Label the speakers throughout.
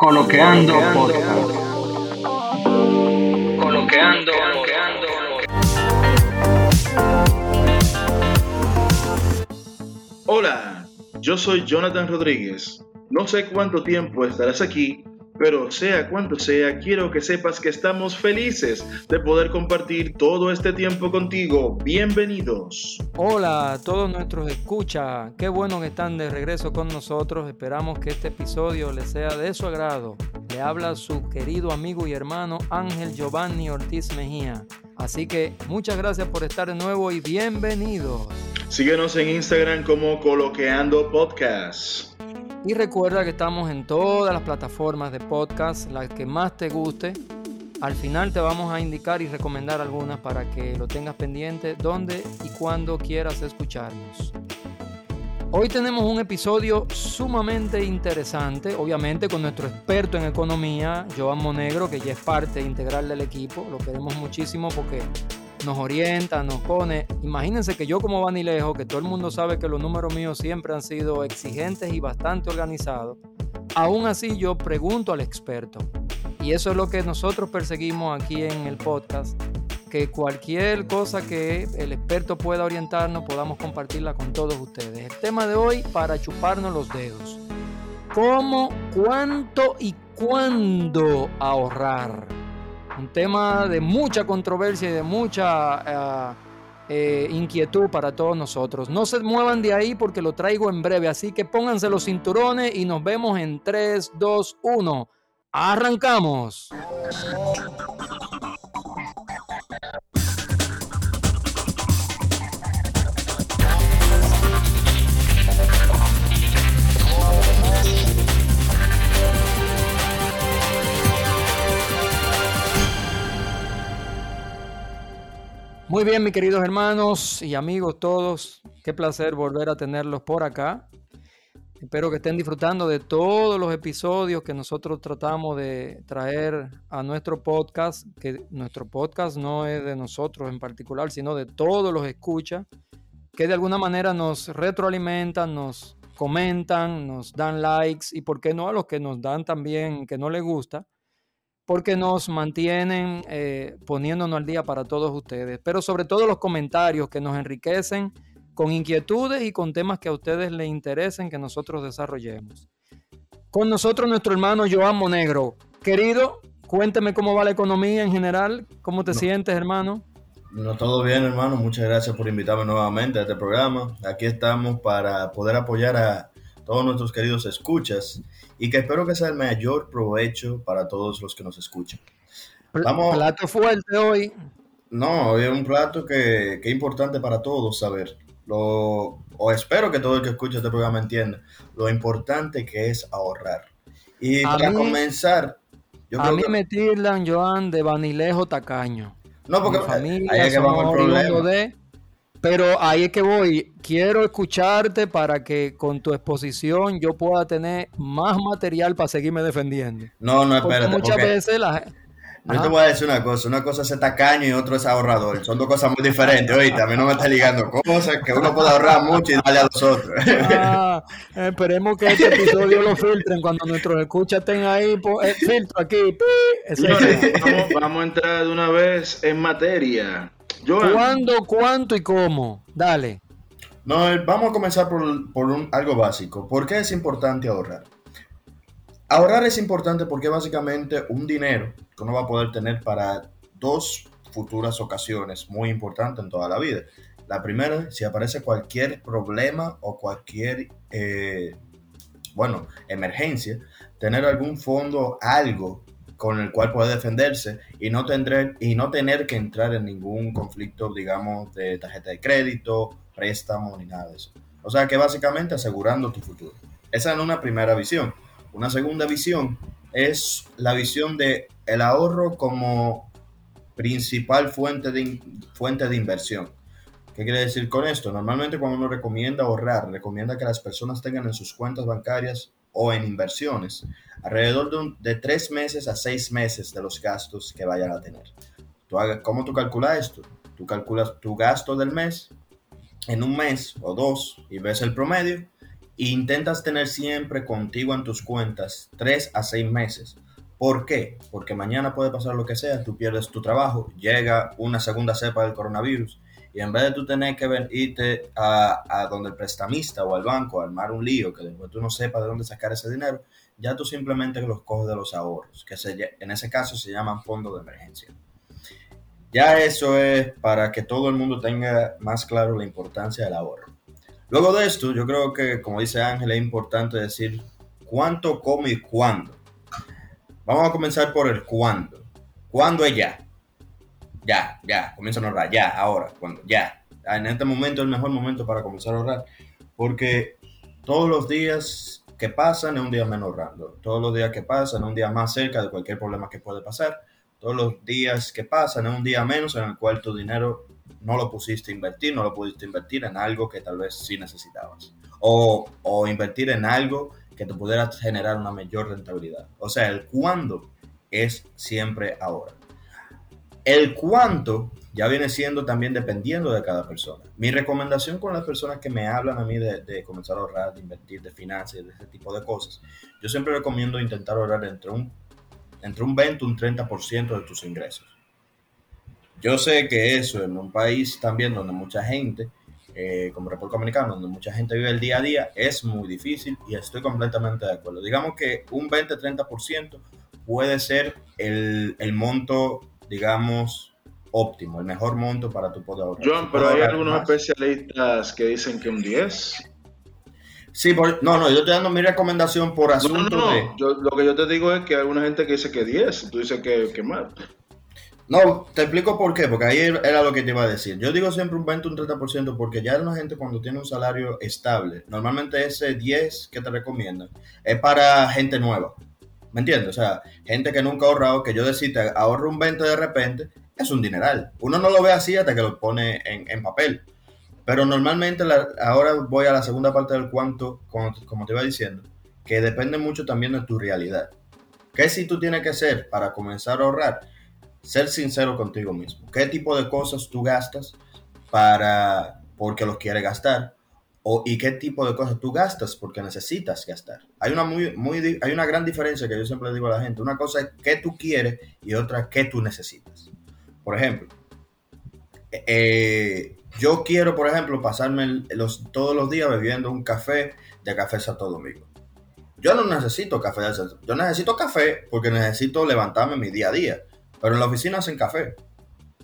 Speaker 1: Coloqueando Podcast. Coloqueando.
Speaker 2: Hola, yo soy Jonathan Rodríguez. No sé cuánto tiempo estarás aquí, pero sea cuanto sea, quiero que sepas que estamos felices de poder compartir todo este tiempo contigo. Bienvenidos.
Speaker 3: Hola a todos nuestros escucha, qué bueno que están de regreso con nosotros. Esperamos que este episodio les sea de su agrado. Le habla su querido amigo y hermano Ángel Giovanni Ortiz Mejía. Así que muchas gracias por estar de nuevo y bienvenidos.
Speaker 2: Síguenos en Instagram como Coloqueando Podcast.
Speaker 3: Y recuerda que estamos en todas las plataformas de podcast, las que más te guste. Al final te vamos a indicar y recomendar algunas para que lo tengas pendiente donde y cuando quieras escucharnos. Hoy tenemos un episodio sumamente interesante, obviamente con nuestro experto en economía, Joan Monegro, que ya es parte integral del equipo. Lo queremos muchísimo porque nos orienta, nos pone. Imagínense que yo como Vanilejo, que todo el mundo sabe que los números míos siempre han sido exigentes y bastante organizados, aún así yo pregunto al experto. Y eso es lo que nosotros perseguimos aquí en el podcast, que cualquier cosa que el experto pueda orientarnos podamos compartirla con todos ustedes. El tema de hoy para chuparnos los dedos. ¿Cómo, cuánto y cuándo ahorrar? Un tema de mucha controversia y de mucha eh, eh, inquietud para todos nosotros. No se muevan de ahí porque lo traigo en breve, así que pónganse los cinturones y nos vemos en 3, 2, 1. Arrancamos. Muy bien, mis queridos hermanos y amigos todos, qué placer volver a tenerlos por acá. Espero que estén disfrutando de todos los episodios que nosotros tratamos de traer a nuestro podcast, que nuestro podcast no es de nosotros en particular, sino de todos los escuchas, que de alguna manera nos retroalimentan, nos comentan, nos dan likes y por qué no a los que nos dan también que no les gusta porque nos mantienen eh, poniéndonos al día para todos ustedes, pero sobre todo los comentarios que nos enriquecen con inquietudes y con temas que a ustedes les interesen que nosotros desarrollemos. Con nosotros nuestro hermano Joan Monegro. Querido, cuénteme cómo va la economía en general, cómo te sientes, hermano.
Speaker 4: No, todo bien, hermano. Muchas gracias por invitarme nuevamente a este programa. Aquí estamos para poder apoyar a todos nuestros queridos escuchas y que espero que sea el mayor provecho para todos los que nos escuchan.
Speaker 3: Vamos, plato fuerte hoy.
Speaker 4: No, hoy es un plato que, es importante para todos saber. Lo, o espero que todo el que escuche este programa entienda lo importante que es ahorrar. Y para comenzar,
Speaker 3: yo a mí me tildan, Joan, de vanilejo tacaño.
Speaker 4: No, porque
Speaker 3: familia, ahí es que vamos al problema. De, pero ahí es que voy. Quiero escucharte para que con tu exposición yo pueda tener más material para seguirme defendiendo.
Speaker 4: No, no, espérate.
Speaker 3: Porque muchas veces la
Speaker 4: Yo te voy a decir una cosa, una cosa es tacaño y otro es ahorrador. Son dos cosas muy diferentes, oíste, a mí no me está ligando cosas que uno puede ahorrar mucho y darle a los otros.
Speaker 3: Ah, esperemos que este episodio lo filtren cuando nuestros escuchas estén ahí, eh, filtro aquí.
Speaker 2: vamos, vamos a entrar de una vez en materia.
Speaker 3: ¿Cuándo, cuánto y cómo? Dale.
Speaker 4: No, eh, vamos a comenzar por, un, algo básico. ¿Por qué es importante ahorrar? Ahorrar es importante porque básicamente un dinero que uno va a poder tener para dos futuras ocasiones muy importantes en toda la vida. La primera, si aparece cualquier problema o cualquier, eh, bueno, emergencia, tener algún fondo, algo con el cual puede defenderse y no, tendré, y no tener que entrar en ningún conflicto, digamos, de tarjeta de crédito, préstamo ni nada de eso. O sea que básicamente asegurando tu futuro. Esa es una primera visión. Una segunda visión es la visión de el ahorro como principal fuente de, fuente de inversión. ¿Qué quiere decir con esto? Normalmente cuando uno recomienda ahorrar, recomienda que las personas tengan en sus cuentas bancarias o en inversiones alrededor de, tres meses a seis meses de los gastos que vayan a tener. Tú, ¿Cómo tú calculas esto? Tú calculas tu gasto del mes en un mes o dos y ves el promedio e intentas tener siempre contigo en tus cuentas tres a seis meses. ¿Por qué? Porque mañana puede pasar lo que sea, tú pierdes tu trabajo, llega una segunda cepa del coronavirus y en vez de tú tener que ven- irte a, a donde el prestamista o al banco a armar un lío que después tú no sepas de dónde sacar ese dinero, ya tú simplemente los coges de los ahorros, que se en ese caso se llaman fondos de emergencia. Ya eso es para que todo el mundo tenga más claro la importancia del ahorro. Luego de esto, yo creo que, como dice Ángel, es importante decir cuánto, cómo y cuándo. Vamos a comenzar por el cuándo. ¿Cuándo es ya? Ya, ya, comienza a ahorrar, ya, ahora, cuando, ya. En este momento es el mejor momento para comenzar a ahorrar, porque todos los días que pasan es un día menos ahorrando. Todos los días que pasan es un día más cerca de cualquier problema que puede pasar. Todos los días que pasan es un día menos en el cual tu dinero no lo pusiste a invertir, no lo pudiste invertir en algo que tal vez sí necesitabas. O, o invertir en algo que te pudiera generar una mayor rentabilidad. O sea, el cuándo es siempre ahora. El cuánto ya viene siendo también dependiendo de cada persona. Mi recomendación con las personas que me hablan a mí de, comenzar a ahorrar, de invertir, de finanzas, de ese tipo de cosas, yo siempre recomiendo intentar ahorrar entre un, entre un 20 y un 30% de tus ingresos. Yo sé que eso en un país también donde mucha gente, eh, como República Dominicana, donde mucha gente vive el día a día, es muy difícil y estoy completamente de acuerdo. Digamos que un 20-30% puede ser el, el monto, digamos, óptimo, el mejor monto para tu poder.
Speaker 2: John, pero hay algunos
Speaker 4: más.
Speaker 2: especialistas que dicen que un 10.
Speaker 4: Sí, por- no, no, yo estoy dando mi recomendación por
Speaker 2: No, no,
Speaker 4: asunto
Speaker 2: no.
Speaker 4: de...
Speaker 2: Yo, lo que yo te digo es que hay alguna gente que dice que 10. Tú dices que, que más.
Speaker 4: No, te explico por qué, porque ahí era lo que te iba a decir. Yo digo siempre un 20 o un 30% porque ya una gente cuando tiene un salario estable, normalmente ese 10 que te recomiendan es para gente nueva. ¿Me entiendes? O sea, gente que nunca ha ahorrado, que yo decirte ahorro un 20 de repente, es un dineral. Uno no lo ve así hasta que lo pone en, en papel. Pero normalmente, ahora voy a la segunda parte del cuánto, como, como te iba diciendo, que depende mucho también de tu realidad. ¿Qué si tú tienes que hacer para comenzar a ahorrar? Ser sincero contigo mismo. ¿Qué tipo de cosas tú gastas para porque los quieres gastar? ¿Y qué tipo de cosas tú gastas porque necesitas gastar? Hay una, muy, muy, hay una gran diferencia que yo siempre digo a la gente. Una cosa es qué tú quieres y otra qué tú necesitas. Por ejemplo, eh, yo quiero, por ejemplo, pasarme los, todos los días bebiendo un café de Café Santo Domingo. Yo no necesito café de Santo Yo necesito café porque necesito levantarme mi día a día. Pero en la oficina hacen café.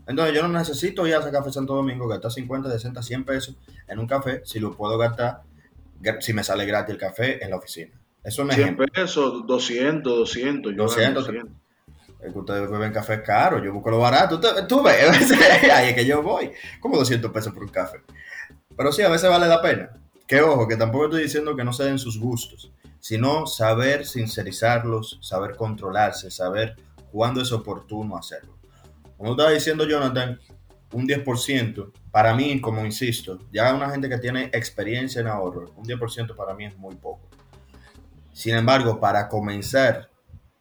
Speaker 4: Entonces yo no necesito ir a ese café Santo Domingo, gastar 50, 60, 100 pesos en un café si lo puedo gastar, si me sale gratis el café en la oficina. Eso es un
Speaker 2: 100
Speaker 4: ejemplo.
Speaker 2: pesos, 200, 200. Yo
Speaker 4: 200.
Speaker 2: 200.
Speaker 4: Es que ustedes beben café caro, yo busco lo barato. Tú, tú ves, ahí es que yo voy. Como 200 pesos por un café. Pero sí, a veces vale la pena. Que ojo, que tampoco estoy diciendo que no se den sus gustos, sino saber sincerizarlos, saber controlarse, saber cuándo es oportuno hacerlo. Como estaba diciendo Jonathan, un 10%, para mí, como insisto, ya una gente que tiene experiencia en ahorro, un 10% para mí es muy poco. Sin embargo, para comenzar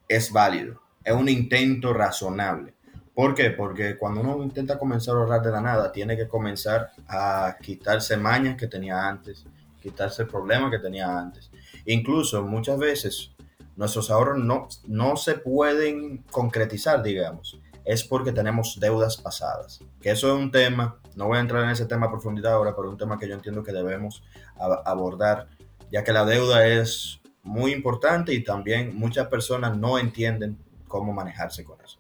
Speaker 4: es válido, es un intento razonable. ¿Por qué? Porque cuando uno intenta comenzar a ahorrar de la nada, tiene que comenzar a quitarse mañas que tenía antes, quitarse problemas que tenía antes. Incluso muchas veces nuestros ahorros no, no se pueden concretizar, digamos. Es porque tenemos deudas pasadas. Que eso es un tema, no voy a entrar en ese tema a profundidad ahora, pero es un tema que yo entiendo que debemos abordar, ya que la deuda es muy importante y también muchas personas no entienden cómo manejarse con eso.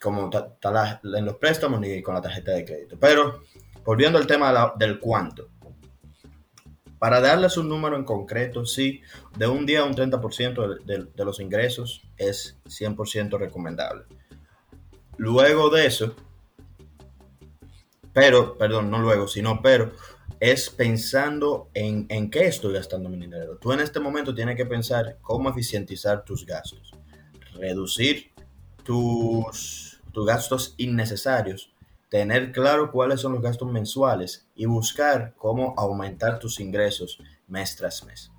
Speaker 4: Como en los préstamos ni con la tarjeta de crédito. Pero volviendo al tema del cuánto. Para darles un número en concreto, sí, de un día a un 30% de, de- los ingresos es 100% recomendable. Luego de eso, pero, perdón, no luego, sino pero, es pensando en, en qué estoy gastando mi dinero. Tú en este momento tienes que pensar cómo eficientizar tus gastos, reducir tus, tus gastos innecesarios, tener claro cuáles son los gastos mensuales y buscar cómo aumentar tus ingresos mes tras mes.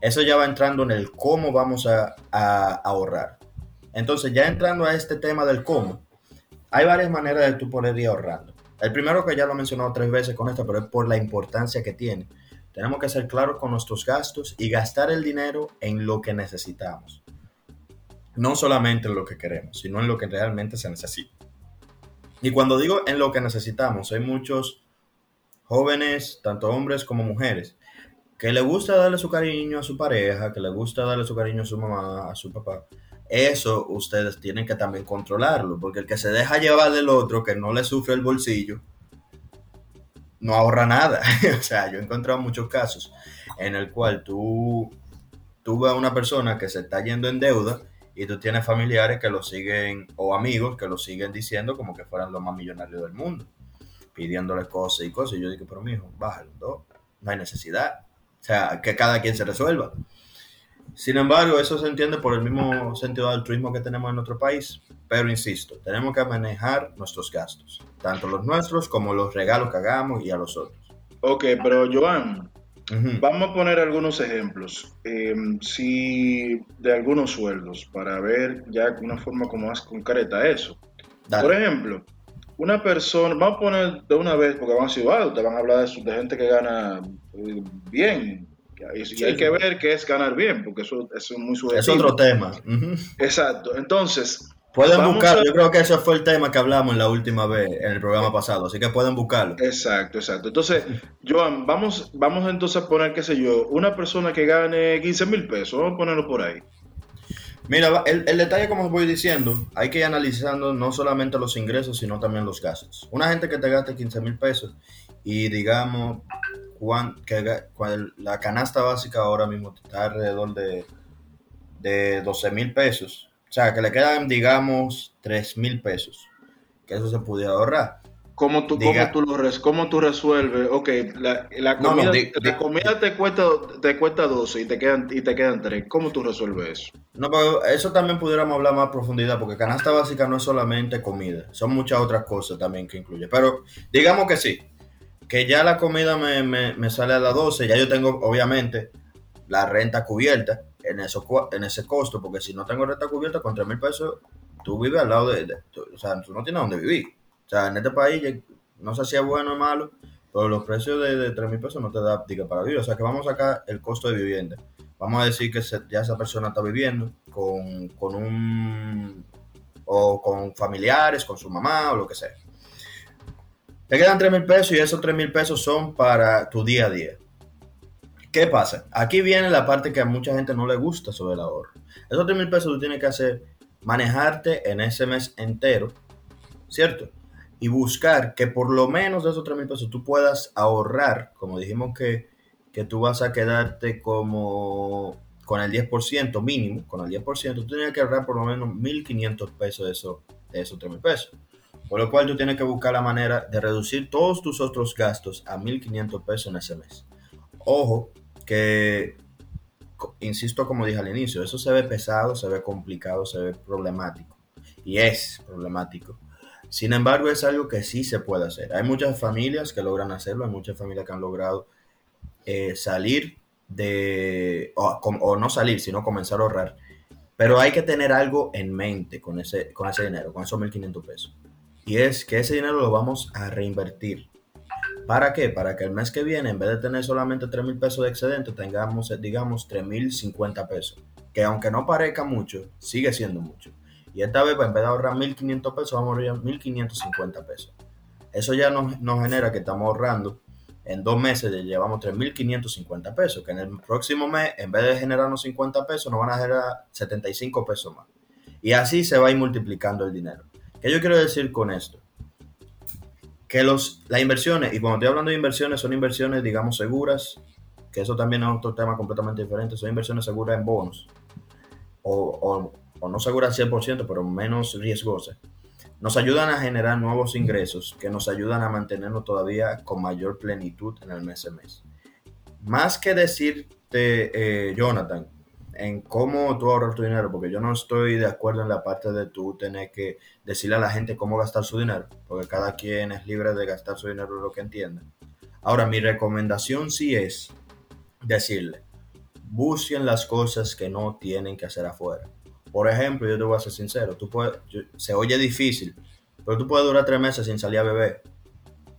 Speaker 4: Eso ya va entrando en el cómo vamos a, ahorrar. Entonces, ya entrando a este tema del cómo, hay varias maneras de tú poder ir ahorrando. El primero que ya lo he mencionado tres veces con esto, pero es por la importancia que tiene. Tenemos que ser claros con nuestros gastos y gastar el dinero en lo que necesitamos. No solamente en lo que queremos, sino en lo que realmente se necesita. Y cuando digo en lo que necesitamos, hay muchos jóvenes, tanto hombres como mujeres, que le gusta darle su cariño a su pareja, que le gusta darle su cariño a su mamá, a su papá. Eso ustedes tienen que también controlarlo, porque el que se deja llevar del otro, que no le sufre el bolsillo, no ahorra nada. o sea, yo he encontrado muchos casos en el cual tú, tú ves a una persona que se está yendo en deuda y tú tienes familiares que lo siguen, o amigos que lo siguen diciendo como que fueran los más millonarios del mundo, pidiéndole cosas y cosas. Y yo digo, pero mijo, bájalo, no, no hay necesidad. O sea, que cada quien se resuelva. Sin embargo, eso se entiende por el mismo sentido de altruismo que tenemos en nuestro país. Pero insisto, tenemos que manejar nuestros gastos, tanto los nuestros como los regalos que hagamos y a los otros.
Speaker 2: Ok, pero Joan, Vamos a poner algunos ejemplos. Eh, si de algunos sueldos, para ver ya una forma como más concreta eso.
Speaker 4: Dale.
Speaker 2: Por ejemplo, una persona, vamos a poner de una vez, porque van a decir, wow, te van a hablar de, gente que gana eh, bien. Y, hay
Speaker 4: sí.
Speaker 2: que ver qué es ganar bien, porque eso, eso es muy
Speaker 4: es
Speaker 2: subjetivo.
Speaker 4: otro tema.
Speaker 2: Exacto. Entonces,
Speaker 4: Pueden
Speaker 2: Vamos
Speaker 4: buscar,
Speaker 2: a-
Speaker 4: yo creo que ese fue el tema que hablamos en la última vez, en el programa pasado, así que pueden buscarlo.
Speaker 2: exacto, exacto. Entonces, Joan, vamos, vamos entonces a poner, qué sé yo, una persona que gane 15 mil pesos, vamos a ponerlo por ahí.
Speaker 4: Mira, el, el detalle, como os voy diciendo, hay que ir analizando no solamente los ingresos, sino también los gastos. Una gente que te gaste 15 mil pesos y digamos cuán- que la canasta básica ahora mismo está alrededor de, de 12 mil pesos. O sea, que le quedan, digamos, 3 mil pesos. Que eso se pudiera ahorrar.
Speaker 2: ¿Cómo tú,
Speaker 4: Diga.
Speaker 2: cómo tú, lo res- cómo tú resuelves? Ok, la, la
Speaker 4: No, no,
Speaker 2: comida,
Speaker 4: di-
Speaker 2: la comida te, cuesta, te cuesta 12 y te quedan, y te quedan 3. ¿Cómo tú resuelves eso?
Speaker 4: No, pero eso también pudiéramos hablar más a profundidad, porque canasta básica no es solamente comida, son muchas otras cosas también que incluye. Pero digamos que sí, que ya la comida me, me- me sale a las 12, ya yo tengo obviamente la renta cubierta en, eso, cua- en ese costo, porque si no tengo renta cubierta con 3 mil pesos, tú vives al lado de, de- o sea, tú no tienes dónde vivir. O sea, en este país, no sé si es bueno o malo, pero los precios de, de 3 mil pesos no te da diga, para vivir. O sea, que vamos a sacar el costo de vivienda. Vamos a decir que ya esa persona está viviendo con, con un o con familiares, con su mamá o lo que sea. Te quedan 3 mil pesos y esos 3 mil pesos son para tu día a día. ¿Qué pasa? Aquí viene la parte que a mucha gente no le gusta sobre el ahorro. Esos 3 mil pesos tú tienes que hacer, manejarte en ese mes entero, ¿cierto? Y buscar que por lo menos de esos 3 mil pesos tú puedas ahorrar, como dijimos que, que tú vas a quedarte como con el 10% mínimo, con el 10%, tú tienes que ahorrar por lo menos 1.500 pesos de, eso, de esos 3 mil pesos. Por lo cual tú tienes que buscar la manera de reducir todos tus otros gastos a 1.500 pesos en ese mes. Ojo, que, insisto como dije al inicio, eso se ve pesado, se ve complicado, se ve problemático. Y es problemático. Sin embargo, es algo que sí se puede hacer. Hay muchas familias que logran hacerlo, hay muchas familias que han logrado eh, salir de, o, o no salir, sino comenzar a ahorrar. Pero hay que tener algo en mente con ese, con ese dinero, con esos 1.500 pesos. Y es que ese dinero lo vamos a reinvertir. ¿Para qué? Para que el mes que viene, en vez de tener solamente 3 mil pesos de excedente, tengamos, digamos, 3 mil 50 pesos. Que aunque no parezca mucho, sigue siendo mucho. Y esta vez, pues, en vez de ahorrar 1.500 pesos, vamos a ahorrar 1.550 pesos. Eso ya nos, nos genera que estamos ahorrando en dos meses, llevamos 3.550 pesos. Que en el próximo mes, en vez de generarnos 50 pesos, nos van a generar 75 pesos más. Y así se va a ir multiplicando el dinero. ¿Qué yo quiero decir con esto? Que los, las inversiones, y cuando estoy hablando de inversiones, son inversiones, digamos, seguras, que eso también es otro tema completamente diferente, son inversiones seguras en bonos, o, o, o no seguras al 100%, pero menos riesgosas. Nos ayudan a generar nuevos ingresos que nos ayudan a mantenernos todavía con mayor plenitud en el mes a mes. Más que decirte, eh, Jonathan, en cómo tú ahorrar tu dinero, porque yo no estoy de acuerdo en la parte de tú tener que decirle a la gente cómo gastar su dinero, porque cada quien es libre de gastar su dinero lo que entienda. Ahora, mi recomendación sí es decirle, busquen las cosas que no tienen que hacer afuera. Por ejemplo, yo te voy a ser sincero, tú puedes, se oye difícil, pero tú puedes durar tres meses sin salir a beber.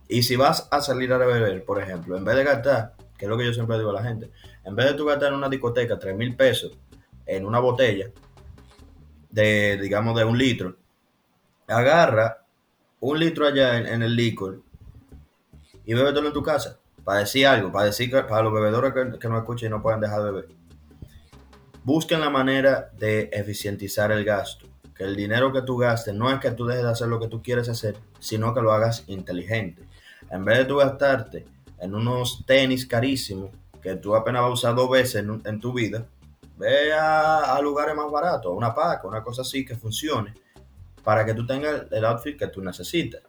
Speaker 4: Y si vas a salir a beber, por ejemplo, en vez de gastar, que es lo que yo siempre digo a la gente, en vez de tú gastar en una discoteca 3 mil pesos en una botella de, digamos, de un litro, agarra un litro allá en, el licor y bébetelo en tu casa. Para decir algo, para decir que, para los bebedores que, no escuchen y no puedan dejar de beber. Busquen la manera de eficientizar el gasto. Que el dinero que tú gastes no es que tú dejes de hacer lo que tú quieres hacer, sino que lo hagas inteligente. En vez de tú gastarte en unos tenis carísimos que tú apenas vas a usar dos veces en, tu vida, ve a, lugares más baratos, a una paca, una cosa así que funcione, para que tú tengas el outfit que tú necesitas.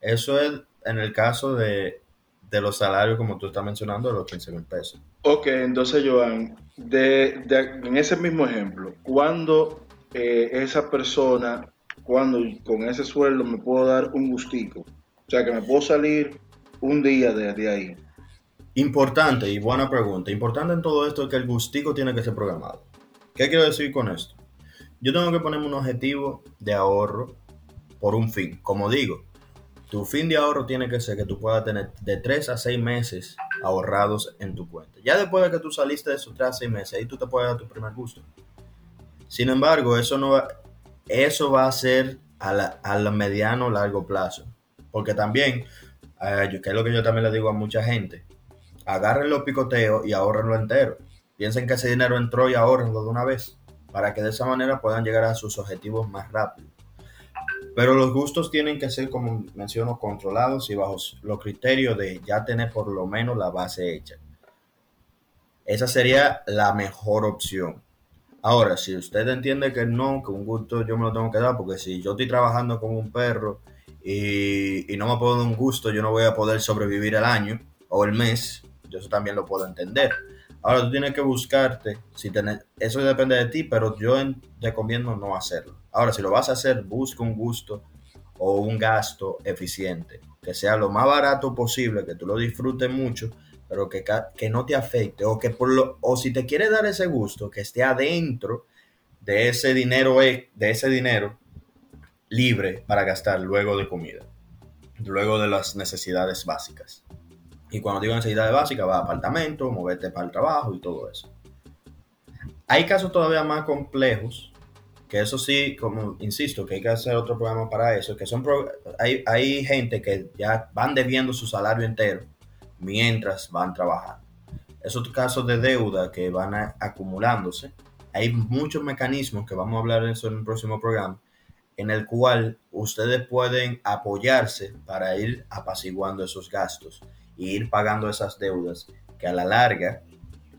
Speaker 4: Eso es en el caso de, de los salarios, como tú estás mencionando, de los 15 mil pesos.
Speaker 2: Ok, entonces, Joan, de, en ese mismo ejemplo, ¿cuándo eh, esa persona, cuando con ese sueldo me puedo dar un gustico? O sea, que me puedo salir un día de, ahí.
Speaker 4: Importante y buena pregunta. Importante en todo esto es que el gustico tiene que ser programado. ¿Qué quiero decir con esto? Yo tengo que ponerme un objetivo de ahorro por un fin. Como digo, tu fin de ahorro tiene que ser que tú puedas tener de 3 a 6 meses ahorrados en tu cuenta. Ya después de que tú saliste de esos 3 a 6 meses, ahí tú te puedes dar tu primer gusto. Sin embargo, eso, no va, eso va a ser a la, a la mediano o largo plazo. Porque también, eh, que es lo que yo también le digo a mucha gente, agarren los picoteos y ahorrenlo entero. Piensen que ese dinero entró y ahorrenlo de una vez, para que de esa manera puedan llegar a sus objetivos más rápido. Pero los gustos tienen que ser, como menciono, controlados y bajo los criterios de ya tener por lo menos la base hecha. Esa sería la mejor opción. Ahora, si usted entiende que no, que un gusto yo me lo tengo que dar, porque si yo estoy trabajando con un perro y, no me puedo dar un gusto, yo no voy a poder sobrevivir el año o el mes, yo eso también lo puedo entender. Ahora tú tienes que buscarte, si tenés, eso depende de ti, pero yo recomiendo no hacerlo. Ahora, si lo vas a hacer, busca un gusto o un gasto eficiente, que sea lo más barato posible, que tú lo disfrutes mucho, pero que, que no te afecte, o que por lo, o si te quieres dar ese gusto, que esté adentro de ese dinero, de ese dinero libre para gastar luego de comida, luego de las necesidades básicas. Y cuando digo necesidades básicas, va a apartamento, moverte para el trabajo y todo eso. Hay casos todavía más complejos, que eso sí, como insisto, que hay que hacer otro programa para eso, que son hay, hay gente que ya van debiendo su salario entero mientras van trabajando. Esos casos de deuda que van a, acumulándose, hay muchos mecanismos que vamos a hablar de eso en el próximo programa, en el cual ustedes pueden apoyarse para ir apaciguando esos gastos y ir pagando esas deudas que a la larga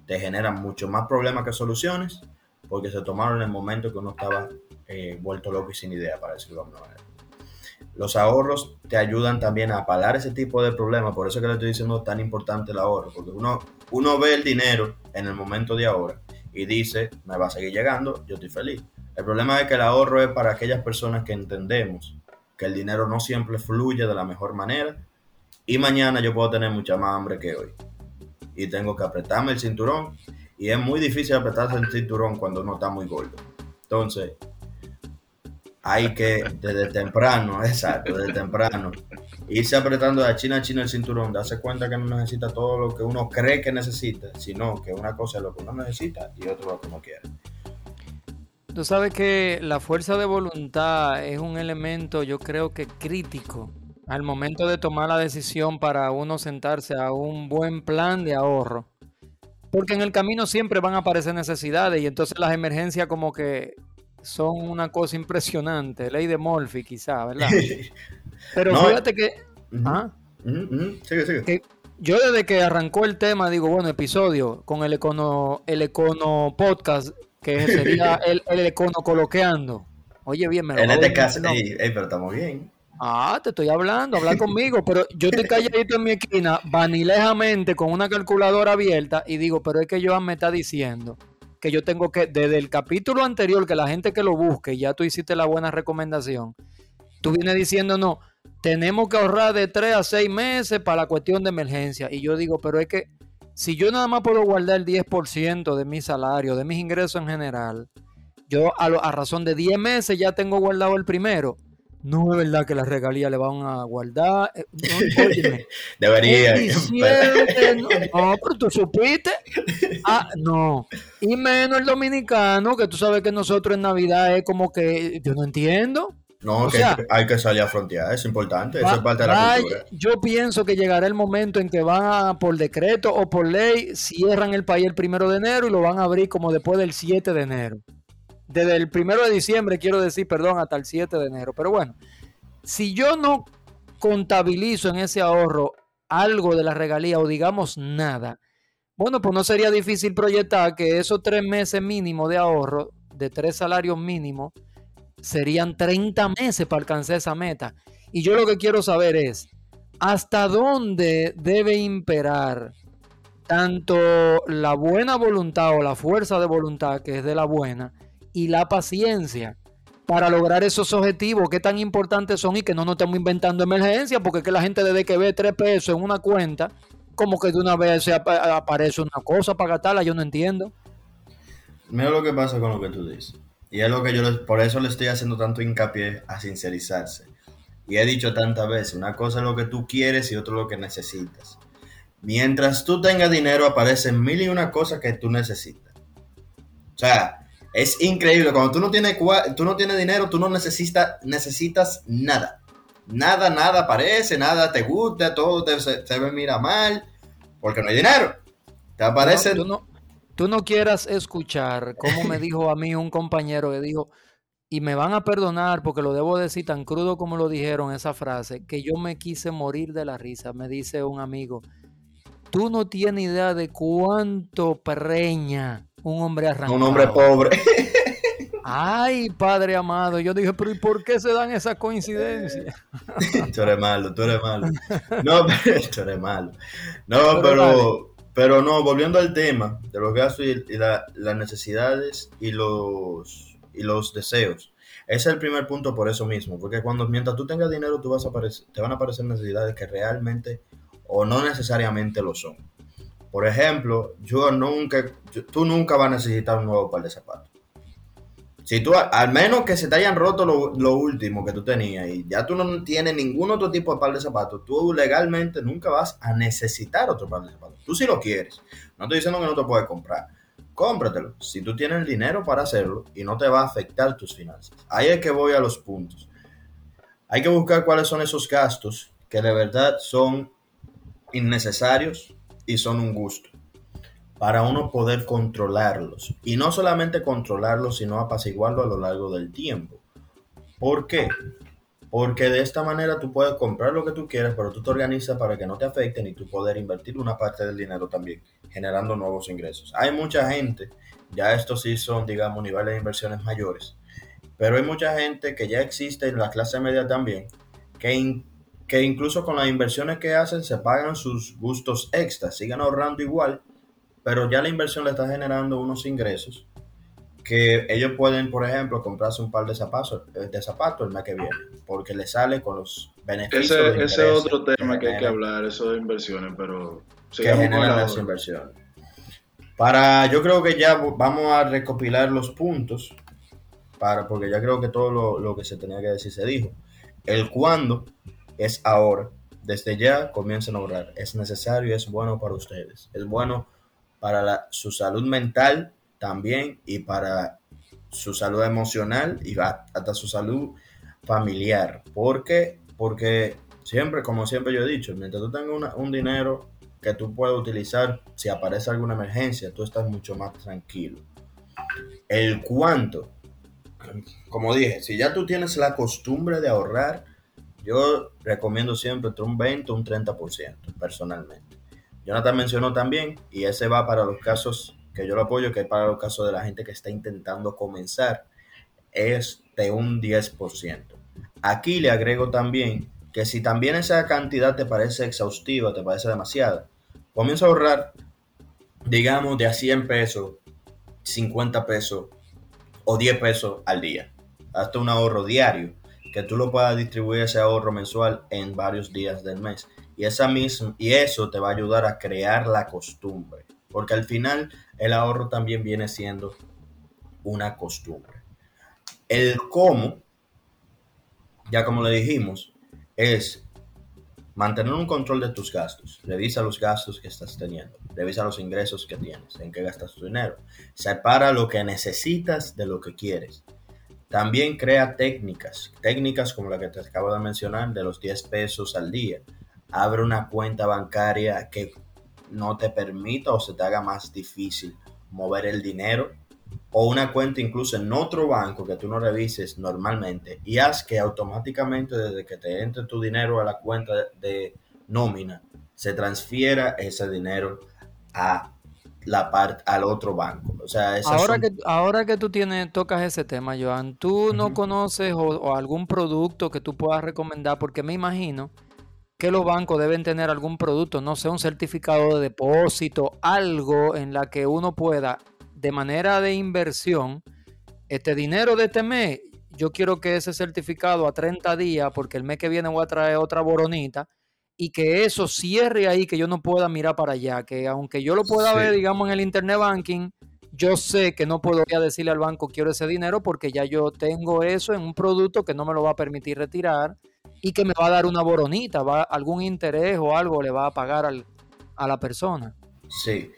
Speaker 4: te generan mucho más problemas que soluciones porque se tomaron en el momento que uno estaba eh, vuelto loco y sin idea, para decirlo de alguna manera. Los ahorros te ayudan también a pagar ese tipo de problemas, por eso que le estoy diciendo tan importante el ahorro, porque uno, uno ve el dinero en el momento de ahora y dice, me va a seguir llegando, yo estoy feliz. El problema es que el ahorro es para aquellas personas que entendemos que el dinero no siempre fluye de la mejor manera y mañana yo puedo tener mucha más hambre que hoy. Y tengo que apretarme el cinturón. Y es muy difícil apretarse el cinturón cuando uno está muy gordo. Entonces, hay que desde temprano, exacto, desde temprano, irse apretando de china a china el cinturón, darse cuenta que no necesita todo lo que uno cree que necesita, sino que una cosa es lo que uno necesita y otra lo que uno quiere.
Speaker 3: Tú sabes que la fuerza de voluntad es un elemento, yo creo que crítico al momento de tomar la decisión para uno sentarse a un buen plan de ahorro. Porque en el camino siempre van a aparecer necesidades y entonces las emergencias como que son una cosa impresionante. Ley de Murphy quizá, ¿verdad? Pero no, fíjate que...
Speaker 4: Uh -huh. ¿ah? uh -huh. Sigue, sigue.
Speaker 3: Que yo desde que arrancó el tema, digo, bueno, episodio con el Econo, el econo Podcast, que sería el, el Econo Coloqueando. Oye, bien, me lo
Speaker 4: En este caso, ey, ey, pero estamos bien.
Speaker 3: Ah, te estoy hablando, habla conmigo, pero yo estoy calladito en mi esquina, vanilejamente, con una calculadora abierta, y digo, pero es que Joan me está diciendo que yo tengo que, desde el capítulo anterior, que la gente que lo busque, ya tú hiciste la buena recomendación, tú vienes diciendo, no, tenemos que ahorrar de 3 a 6 meses para la cuestión de emergencia. Y yo digo, pero es que si yo nada más puedo guardar el 10% de mi salario, de mis ingresos en general, yo a, lo, a razón de 10 meses ya tengo guardado el primero No es verdad que las regalías le van a guardar. Eh, no, óyeme,
Speaker 4: Debería.
Speaker 3: diciembre, no, no, pero tú supiste. Ah, no. Y menos el dominicano, que tú sabes que nosotros en Navidad es como que yo no entiendo.
Speaker 4: No, que
Speaker 3: sea-
Speaker 4: hay que salir a frontear, es importante, eso es parte de la
Speaker 3: vaya-
Speaker 4: cultura.
Speaker 3: yo pienso que llegará el momento en que van a, por decreto o por ley, cierran el país el primero de enero y lo van a abrir como después del 7 de enero. Desde el primero de diciembre, quiero decir, perdón, hasta el 7 de enero. Pero bueno, si yo no contabilizo en ese ahorro algo de la regalía o digamos nada, bueno, pues no sería difícil proyectar que esos tres meses mínimos de ahorro, de tres salarios mínimos, serían 30 meses para alcanzar esa meta. Y yo lo que quiero saber es, ¿hasta dónde debe imperar tanto la buena voluntad o la fuerza de voluntad, que es de la buena, y la paciencia para lograr esos objetivos que tan importantes son y que no nos estamos inventando emergencias, porque es que la gente desde que ve tres pesos en una cuenta, como que de una vez se ap- aparece una cosa para gastarla, yo no entiendo.
Speaker 4: Mira lo que pasa con lo que tú dices. Y es lo que yo, por eso le estoy haciendo tanto hincapié a sincerizarse. Y he dicho tantas veces, una cosa es lo que tú quieres y otra lo que necesitas. Mientras tú tengas dinero, aparecen mil y una cosas que tú necesitas. O sea, es increíble. Cuando tú no tienes, tú no tienes dinero, tú no necesitas, necesitas nada. Nada, nada aparece, nada te gusta, todo te, se, se mira mal, porque no hay dinero. Te aparecen
Speaker 3: tú no quieras escuchar como me dijo a mí un compañero que dijo, y me van a perdonar porque lo debo decir tan crudo como lo dijeron esa frase, que yo me quise morir de la risa, me dice un amigo. Tú no tienes idea de cuánto preña un hombre arrancado.
Speaker 4: un hombre pobre.
Speaker 3: Ay, padre amado. Yo dije, pero ¿y por qué se dan esas coincidencias?
Speaker 4: tú eres malo, tú eres malo. No, pero tú eres malo. No,
Speaker 3: Pero
Speaker 4: pero, pero no, volviendo al tema de los gastos y, la- las necesidades y los, y los deseos. Ese es el primer punto por eso mismo, porque cuando mientras tú tengas dinero tú vas a te van a aparecer necesidades que realmente o no necesariamente lo son. Por ejemplo, yo nunca, tú nunca vas a necesitar un nuevo par de zapatos. Si tú, al menos que se te hayan roto lo, último que tú tenías y ya tú no tienes ningún otro tipo de par de zapatos, tú legalmente nunca vas a necesitar otro par de zapatos. Tú sí lo quieres. No estoy diciendo que no te puedes comprar. Cómpratelo. Si tú tienes el dinero para hacerlo y no te va a afectar tus finanzas. Ahí es que voy a los puntos. Hay que buscar cuáles son esos gastos que de verdad son innecesarios y son un gusto para uno poder controlarlos. Y no solamente controlarlos, sino apaciguarlos a lo largo del tiempo. ¿Por qué? Porque de esta manera tú puedes comprar lo que tú quieras, pero tú te organizas para que no te afecten y tú poder invertir una parte del dinero también, generando nuevos ingresos. Hay mucha gente, ya estos sí son, digamos, niveles de inversiones mayores, pero hay mucha gente que ya existe en la clase media también, que, que incluso con las inversiones que hacen se pagan sus gustos extras, siguen ahorrando igual, pero ya la inversión le está generando unos ingresos que ellos pueden, por ejemplo, comprarse un par de zapatos, eh, de zapatos el mes que viene, porque le sale con los beneficios. de
Speaker 2: Ese, es otro tema que hay que hablar, eso de inversiones, pero
Speaker 4: que generan
Speaker 2: la
Speaker 4: las inversiones. Para, yo creo que ya vamos a recopilar los puntos, para, porque ya creo que todo lo, lo que se tenía que decir se dijo. El cuándo es ahora. Desde ya comiencen a ahorrar. Es necesario es bueno para ustedes. Es bueno para la- su salud mental también y para su salud emocional y hasta su salud familiar. ¿Por qué? Porque siempre, como siempre yo he dicho, mientras tú tengas un dinero que tú puedas utilizar si aparece alguna emergencia, tú estás mucho más tranquilo. El cuánto, como dije, si ya tú tienes la costumbre de ahorrar, yo recomiendo siempre entre un 20 o un 30% personalmente. Jonathan mencionó también, y ese va para los casos que yo lo apoyo, que es para los casos de la gente que está intentando comenzar, es de un 10%. Aquí le agrego también que si también esa cantidad te parece exhaustiva, te parece demasiada, comienza a ahorrar, digamos, de a 100 pesos, 50 pesos o 10 pesos al día. Hasta un ahorro diario, que tú lo puedas distribuir ese ahorro mensual en varios días del mes. Y, esa y eso te va a ayudar a crear la costumbre, porque al final el ahorro también viene siendo una costumbre. El cómo ya como le dijimos, es mantener un control de tus gastos. Revisa los gastos que estás teniendo. Revisa los ingresos que tienes, en qué gastas tu dinero. Separa lo que necesitas de lo que quieres. También crea técnicas, técnicas como la que te acabo de mencionar de los 10 pesos al día. Abre una cuenta bancaria que no te permita o se te haga más difícil mover el dinero o una cuenta incluso en otro banco que tú no revises normalmente y haz que automáticamente desde que te entre tu dinero a la cuenta de nómina se transfiera ese dinero a la parte al otro banco. O sea,
Speaker 3: ahora que ahora que tú tienes tocas ese tema, Joan, tú no conoces o, algún producto que tú puedas recomendar porque me imagino que los bancos deben tener algún producto, no sé, un certificado de depósito, algo en la que uno pueda de manera de inversión, este dinero de este mes, yo quiero que ese certificado a 30 días, porque el mes que viene voy a traer otra boronita, y que eso cierre ahí, que yo no pueda mirar para allá, que aunque yo lo pueda ver, digamos, en el Internet Banking, yo sé que no puedo decirle al banco quiero ese dinero porque ya yo tengo eso en un producto que no me lo va a permitir retirar y que me va a dar una boronita, va, algún interés o algo le va a pagar al, a la persona.
Speaker 4: Sí,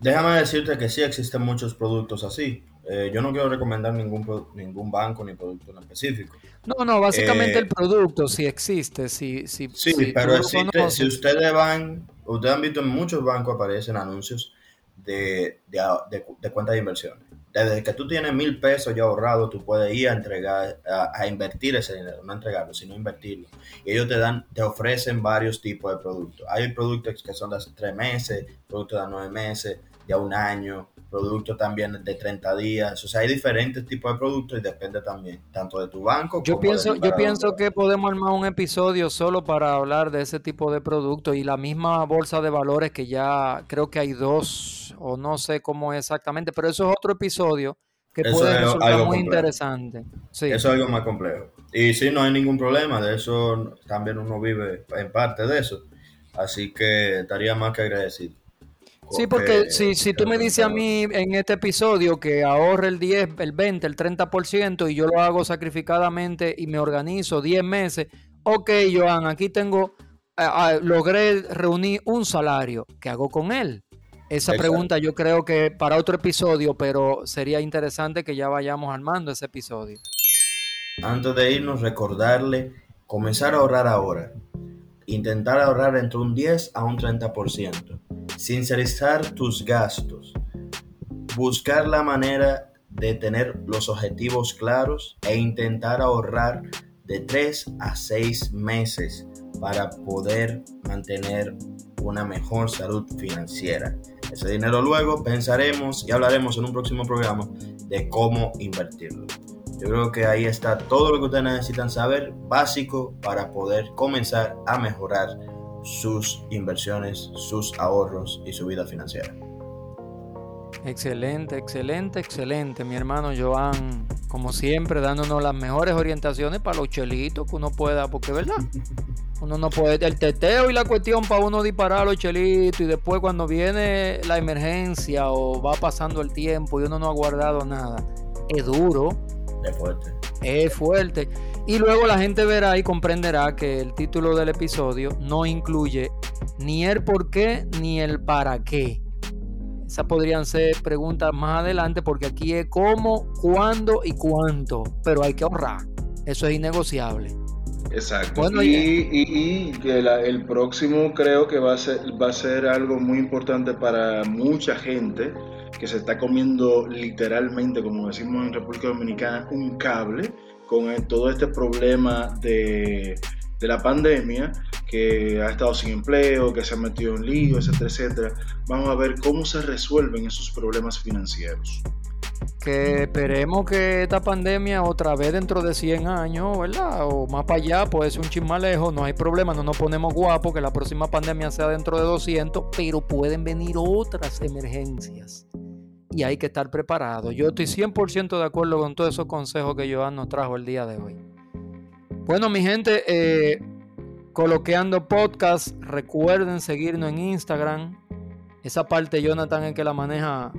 Speaker 4: Déjame decirte que sí existen muchos productos así. Eh, yo no quiero recomendar ningún, ningún banco ni producto en específico.
Speaker 3: No, no, básicamente eh, el producto sí existe. Sí, sí,
Speaker 4: sí pero existe, si ustedes van, ustedes han visto en muchos bancos aparecen anuncios de, de, cuenta de inversión. Desde que tú tienes mil pesos ya ahorrado, tú puedes ir a entregar, a, invertir ese dinero, no entregarlo, sino invertirlo. Y ellos te dan, te ofrecen varios tipos de productos. Hay productos que son de tres meses, productos de nueve meses, de un año, productos también de 30 días. O sea, hay diferentes tipos de productos y depende también tanto de tu banco.
Speaker 3: Yo pienso, yo pienso que podemos armar un episodio solo para hablar de ese tipo de productos y la misma bolsa de valores que ya creo que hay dos o no sé cómo exactamente, pero eso es otro episodio que puede resultar muy interesante.
Speaker 4: Sí. Eso es algo más complejo. Y sí, no hay ningún problema, de eso también uno vive en parte de eso. Así que estaría más que agradecido.
Speaker 3: Sí, porque si, si tú me dices a mí en este episodio que ahorre el 10, el 20, el 30% y yo lo hago sacrificadamente y me organizo 10 meses, ok, Joan, aquí tengo, logré reunir un salario, ¿qué hago con él? Esa pregunta yo creo que para otro episodio, pero sería interesante que ya vayamos armando ese episodio.
Speaker 4: Antes de irnos, recordarle, comenzar a ahorrar ahora. Intentar ahorrar entre un 10 a un 30% Sincerizar tus gastos. Buscar la manera de tener los objetivos claros e intentar ahorrar de 3 a 6 meses para poder mantener una mejor salud financiera. Ese dinero luego pensaremos y hablaremos en un próximo programa de cómo invertirlo. Yo creo que ahí está todo lo que ustedes necesitan saber, básico para poder comenzar a mejorar sus inversiones, sus ahorros y su vida financiera.
Speaker 3: Excelente, excelente, excelente, mi hermano Joan, como siempre, dándonos las mejores orientaciones para los chelitos que uno pueda, porque verdad, uno no puede, el teteo y la cuestión para uno disparar a los chelitos y después cuando viene la emergencia o va pasando el tiempo y uno no ha guardado nada, es duro.
Speaker 4: Es fuerte.
Speaker 3: Es fuerte. Y luego la gente verá y comprenderá que el título del episodio no incluye ni el por qué ni el para qué. Esas podrían ser preguntas más adelante porque aquí es cómo, cuándo y cuánto. Pero hay que ahorrar. Eso es innegociable.
Speaker 2: Exacto. y, el próximo creo que va a, ser, va a ser algo muy importante para mucha gente que se está comiendo literalmente, como decimos en República Dominicana, un cable con todo este problema de, la pandemia, que ha estado sin empleo, que se ha metido en lío, etcétera, etcétera. Vamos a ver cómo se resuelven esos problemas financieros.
Speaker 3: Que esperemos que esta pandemia otra vez dentro de 100 años, ¿verdad? O más para allá, puede ser un chisme lejos, no hay problema, no nos ponemos guapos, que la próxima pandemia sea dentro de 200, pero pueden venir otras emergencias y hay que estar preparado. Yo estoy 100% de acuerdo con todos esos consejos que Joan nos trajo el día de hoy. Bueno, mi gente, eh, coloqueando podcast, recuerden seguirnos en Instagram. Esa parte Jonathan es que la maneja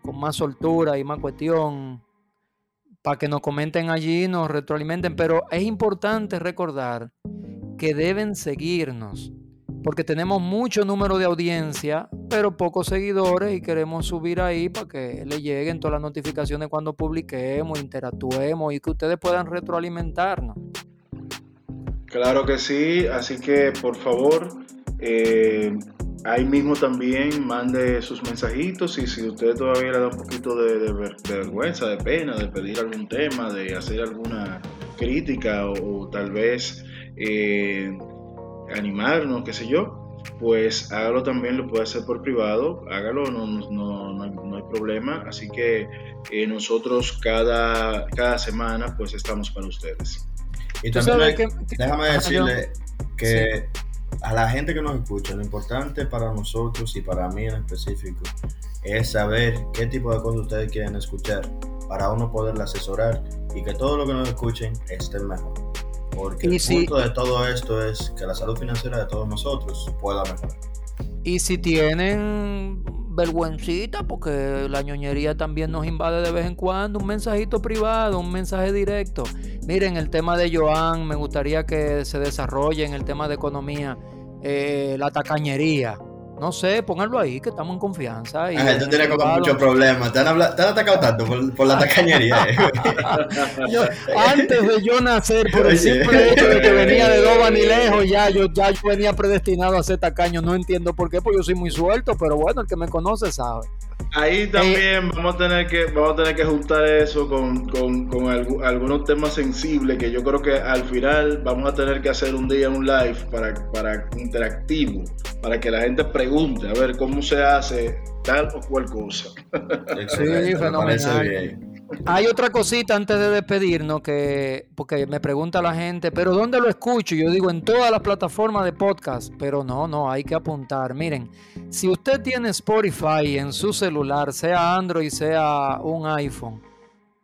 Speaker 3: con más soltura y más cuestión. para que nos comenten allí, nos retroalimenten, pero es importante recordar que deben seguirnos, porque tenemos mucho número de audiencia, pero pocos seguidores y queremos subir ahí para que le lleguen todas las notificaciones cuando publiquemos, interactuemos y que ustedes puedan retroalimentarnos.
Speaker 2: Claro que sí, así que por favor, eh, ahí mismo también mande sus mensajitos y si usted todavía le da un poquito de, vergüenza, de pena, de pedir algún tema, de hacer alguna crítica o, tal vez eh, animarnos, qué sé yo, pues hágalo también, lo puede hacer por privado, hágalo, no, no, hay, problema. Así que eh, nosotros cada, cada semana pues estamos para ustedes.
Speaker 4: Y también déjame decirle que a la gente que nos escucha, lo importante para nosotros y para mí en específico es saber qué tipo de cosas ustedes quieren escuchar para uno poderle asesorar y que todo lo que nos escuchen esté mejor. Porque el punto de todo esto es que la salud financiera de todos nosotros pueda mejorar.
Speaker 3: Y si tienen vergüencita, porque la ñoñería también nos invade de vez en cuando, un mensajito privado, un mensaje directo. Miren, el tema de Joan, me gustaría que se desarrolle en el tema de economía, eh, la tacañería. No sé, pónganlo ahí, que estamos en confianza.
Speaker 4: Y ah, tú tienes como muchos problemas. Te han, atacado tanto por, la tacañería. Eh.
Speaker 3: antes de yo nacer, por el simple hecho de que venía de Doba ni lejos, ya yo, ya yo venía predestinado a ser tacaño. No entiendo por qué, porque yo soy muy suelto, pero bueno, el que me conoce sabe.
Speaker 2: Ahí también eh, vamos a tener que vamos a tener que juntar eso con, algunos temas sensibles que yo creo que al final vamos a tener que hacer un día un live para, para interactivo, para que la gente pregunte a ver cómo se hace tal o cual cosa.
Speaker 3: Sí, fenomenal. Hay otra cosita antes de despedirnos que, porque me pregunta la gente, pero ¿dónde lo escucho? Yo digo en todas las plataformas de podcast, pero no, no, hay que apuntar. Miren, si usted tiene Spotify en su celular, sea Android, sea un iPhone,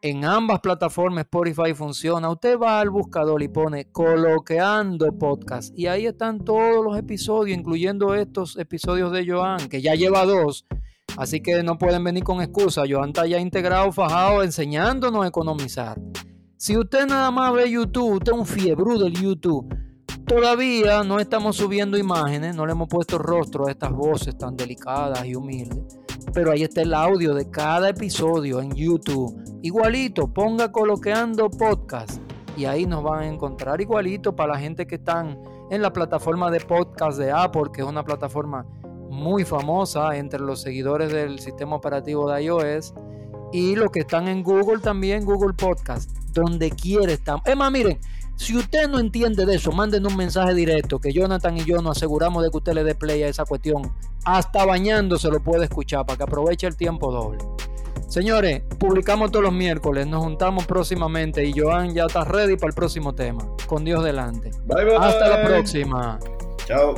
Speaker 3: en ambas plataformas Spotify funciona. Usted va al buscador y pone coloqueando podcast y ahí están todos los episodios, incluyendo estos episodios de Joan, que ya lleva dos Así que no pueden venir con excusa. Joan está ya integrado, fajado, enseñándonos a economizar. Si usted nada más ve YouTube, usted es un fiebre del YouTube. Todavía no estamos subiendo imágenes, no le hemos puesto rostro a estas voces tan delicadas y humildes. Pero ahí está el audio de cada episodio en YouTube. Igualito, ponga coloqueando podcast y ahí nos van a encontrar igualito para la gente que están en la plataforma de podcast de Apple, que es una plataforma muy famosa entre los seguidores del sistema operativo de iOS y los que están en Google también, Google Podcast, donde quiera estamos. Es más, miren, si usted no entiende de eso, manden un mensaje directo que Jonathan y yo nos aseguramos de que usted le dé play a esa cuestión. Hasta bañándose lo puede escuchar para que aproveche el tiempo doble. Señores, publicamos todos los miércoles, nos juntamos próximamente y Joan ya está ready para el próximo tema. Con Dios delante. Hasta la próxima.
Speaker 4: Chao.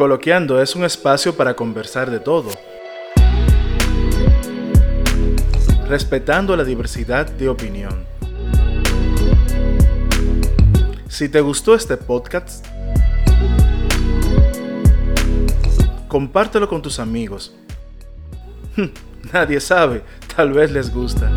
Speaker 2: Coloqueando es un espacio para conversar de todo, respetando la diversidad de opinión. Si te gustó este podcast, compártelo con tus amigos. Nadie sabe, tal vez les gusta.